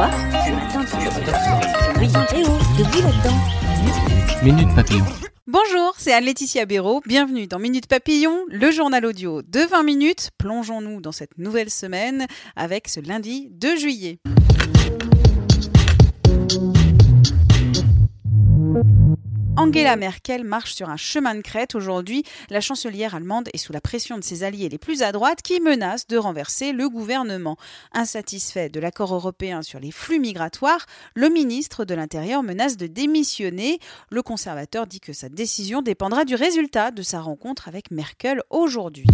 Quoi Ce matin, tu Eh oh, de bruit là-dedans. Minute Papillon. Bonjour, c'est Anne-Laetitia Béraud. Bienvenue dans Minute Papillon, le journal audio de 20 minutes. Plongeons-nous dans cette nouvelle semaine avec ce lundi 2 juillet. Angela Merkel marche sur un chemin de crête aujourd'hui. La chancelière allemande est sous la pression de ses alliés les plus à droite qui menacent de renverser le gouvernement. Insatisfait de l'accord européen sur les flux migratoires, le ministre de l'Intérieur menace de démissionner. Le conservateur dit que sa décision dépendra du résultat de sa rencontre avec Merkel aujourd'hui.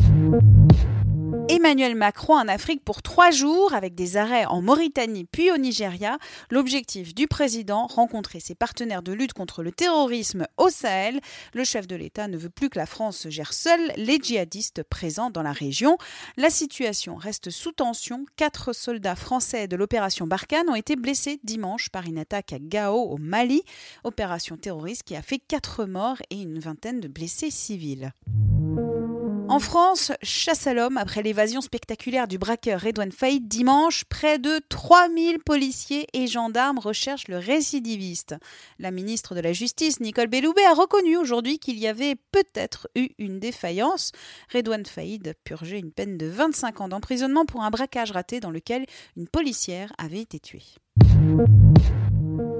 Emmanuel Macron en Afrique pour trois jours avec des arrêts en Mauritanie puis au Nigeria. L'objectif du président, rencontrer ses partenaires de lutte contre le terrorisme au Sahel. Le chef de l'État ne veut plus que la France gère seule les djihadistes présents dans la région. La situation reste sous tension. Quatre soldats français de l'opération Barkhane ont été blessés dimanche par une attaque à Gao au Mali. Opération terroriste qui a fait quatre morts et une vingtaine de blessés civils. En France, chasse à l'homme après l'évasion spectaculaire du braqueur Redouane Faïd dimanche, près de 3000 policiers et gendarmes recherchent le récidiviste. La ministre de la Justice, Nicole Belloubet, a reconnu aujourd'hui qu'il y avait peut-être eu une défaillance. Redouane Faïd purgeait une peine de 25 ans d'emprisonnement pour un braquage raté dans lequel une policière avait été tuée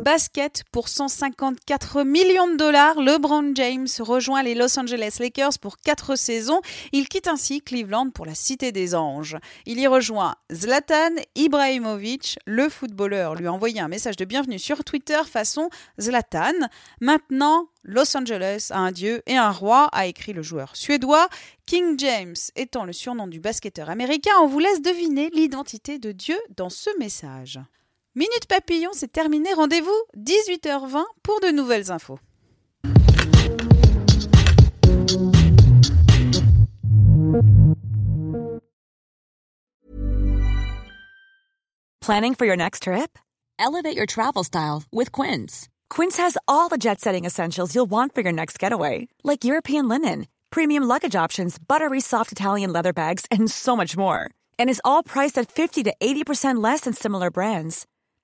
basket pour 154 millions de dollars. LeBron James rejoint les Los Angeles Lakers pour 4 saisons. Il quitte ainsi Cleveland pour la Cité des Anges. Il y rejoint Zlatan Ibrahimovic. Le footballeur lui a envoyé un message de bienvenue sur Twitter façon Zlatan. Maintenant, Los Angeles a un dieu et un roi, a écrit le joueur suédois. King James étant le surnom du basketteur américain, on vous laisse deviner l'identité de Dieu dans ce message. Minute Papillon, c'est terminé. Rendez-vous 18h20 pour de nouvelles infos. Planning for your next trip? Elevate your travel style with Quince. Quince has all the jet setting essentials you'll want for your next getaway, like European linen, premium luggage options, buttery soft Italian leather bags, and so much more. And is all priced at 50 to 80% less than similar brands.